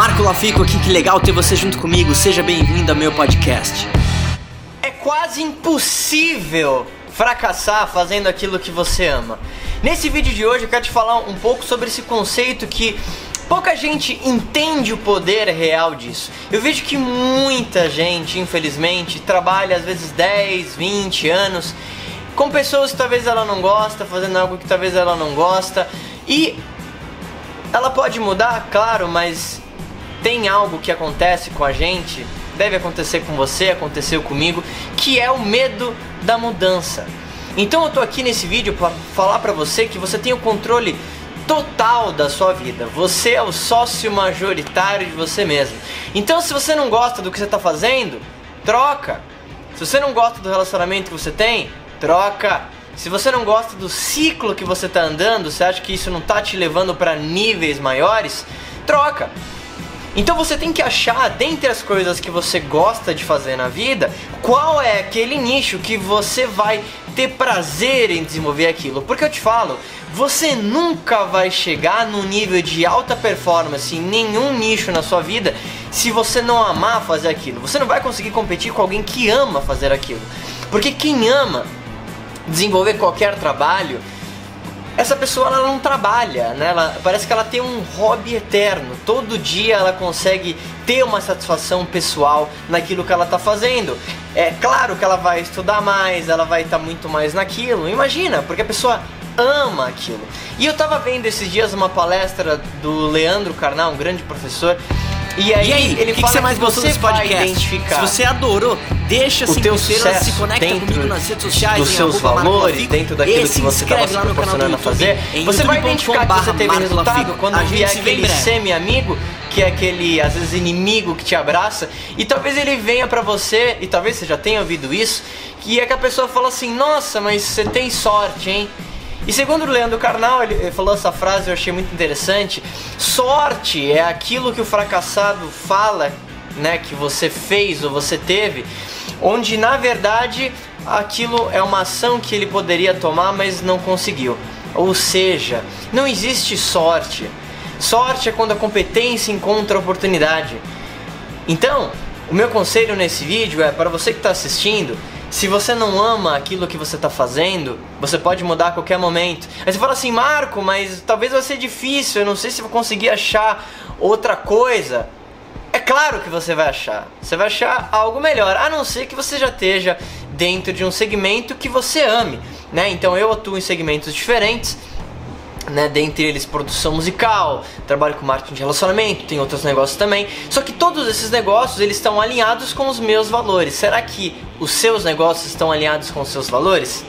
Marco Lafico aqui, que legal ter você junto comigo. Seja bem-vindo ao meu podcast. É quase impossível fracassar fazendo aquilo que você ama. Nesse vídeo de hoje eu quero te falar um pouco sobre esse conceito que pouca gente entende o poder real disso. Eu vejo que muita gente, infelizmente, trabalha às vezes 10, 20 anos com pessoas que talvez ela não gosta, fazendo algo que talvez ela não gosta e ela pode mudar, claro, mas tem algo que acontece com a gente, deve acontecer com você, aconteceu comigo, que é o medo da mudança. Então eu tô aqui nesse vídeo para falar para você que você tem o controle total da sua vida. Você é o sócio majoritário de você mesmo. Então se você não gosta do que você está fazendo, troca. Se você não gosta do relacionamento que você tem, troca. Se você não gosta do ciclo que você está andando, você acha que isso não está te levando para níveis maiores, troca. Então você tem que achar, dentre as coisas que você gosta de fazer na vida, qual é aquele nicho que você vai ter prazer em desenvolver aquilo. Porque eu te falo, você nunca vai chegar no nível de alta performance em nenhum nicho na sua vida se você não amar fazer aquilo. Você não vai conseguir competir com alguém que ama fazer aquilo. Porque quem ama desenvolver qualquer trabalho, essa pessoa ela não trabalha, né? Ela, parece que ela tem um hobby eterno. Todo dia ela consegue ter uma satisfação pessoal naquilo que ela está fazendo. É claro que ela vai estudar mais, ela vai estar tá muito mais naquilo. Imagina, porque a pessoa ama aquilo. E eu tava vendo esses dias uma palestra do Leandro Carnal, um grande professor, e aí, e aí ele que fala que você mais que gostou desse podcast? Se você adorou, deixa o teu sucesso se conecta comigo nas redes sociais, dos seus valores, dentro daquilo que você estava se proporcionando a fazer. Você vai identificar que você teve resultado quando a vier aquele semi-amigo que é aquele, às vezes, inimigo que te abraça, e talvez ele venha para você, e talvez você já tenha ouvido isso, que é que a pessoa fala assim: Nossa, mas você tem sorte, hein? E segundo o Leandro Carnal, ele falou essa frase, eu achei muito interessante. Sorte é aquilo que o fracassado fala, né, que você fez ou você teve, onde na verdade aquilo é uma ação que ele poderia tomar, mas não conseguiu. Ou seja, não existe sorte. Sorte é quando a competência encontra a oportunidade. Então, o meu conselho nesse vídeo é para você que está assistindo, se você não ama aquilo que você está fazendo, você pode mudar a qualquer momento. Aí você fala assim, Marco, mas talvez vai ser difícil, eu não sei se vou conseguir achar outra coisa. É claro que você vai achar. Você vai achar algo melhor, a não ser que você já esteja dentro de um segmento que você ame, né? Então eu atuo em segmentos diferentes né, dentre eles produção musical, trabalho com marketing de relacionamento, tem outros negócios também. Só que todos esses negócios eles estão alinhados com os meus valores. Será que os seus negócios estão alinhados com os seus valores?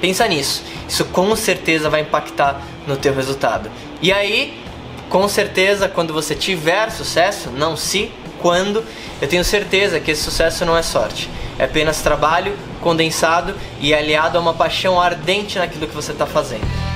Pensa nisso. Isso com certeza vai impactar no teu resultado. E aí, com certeza, quando você tiver sucesso, não se, quando, eu tenho certeza que esse sucesso não é sorte. É apenas trabalho condensado e aliado a uma paixão ardente naquilo que você está fazendo.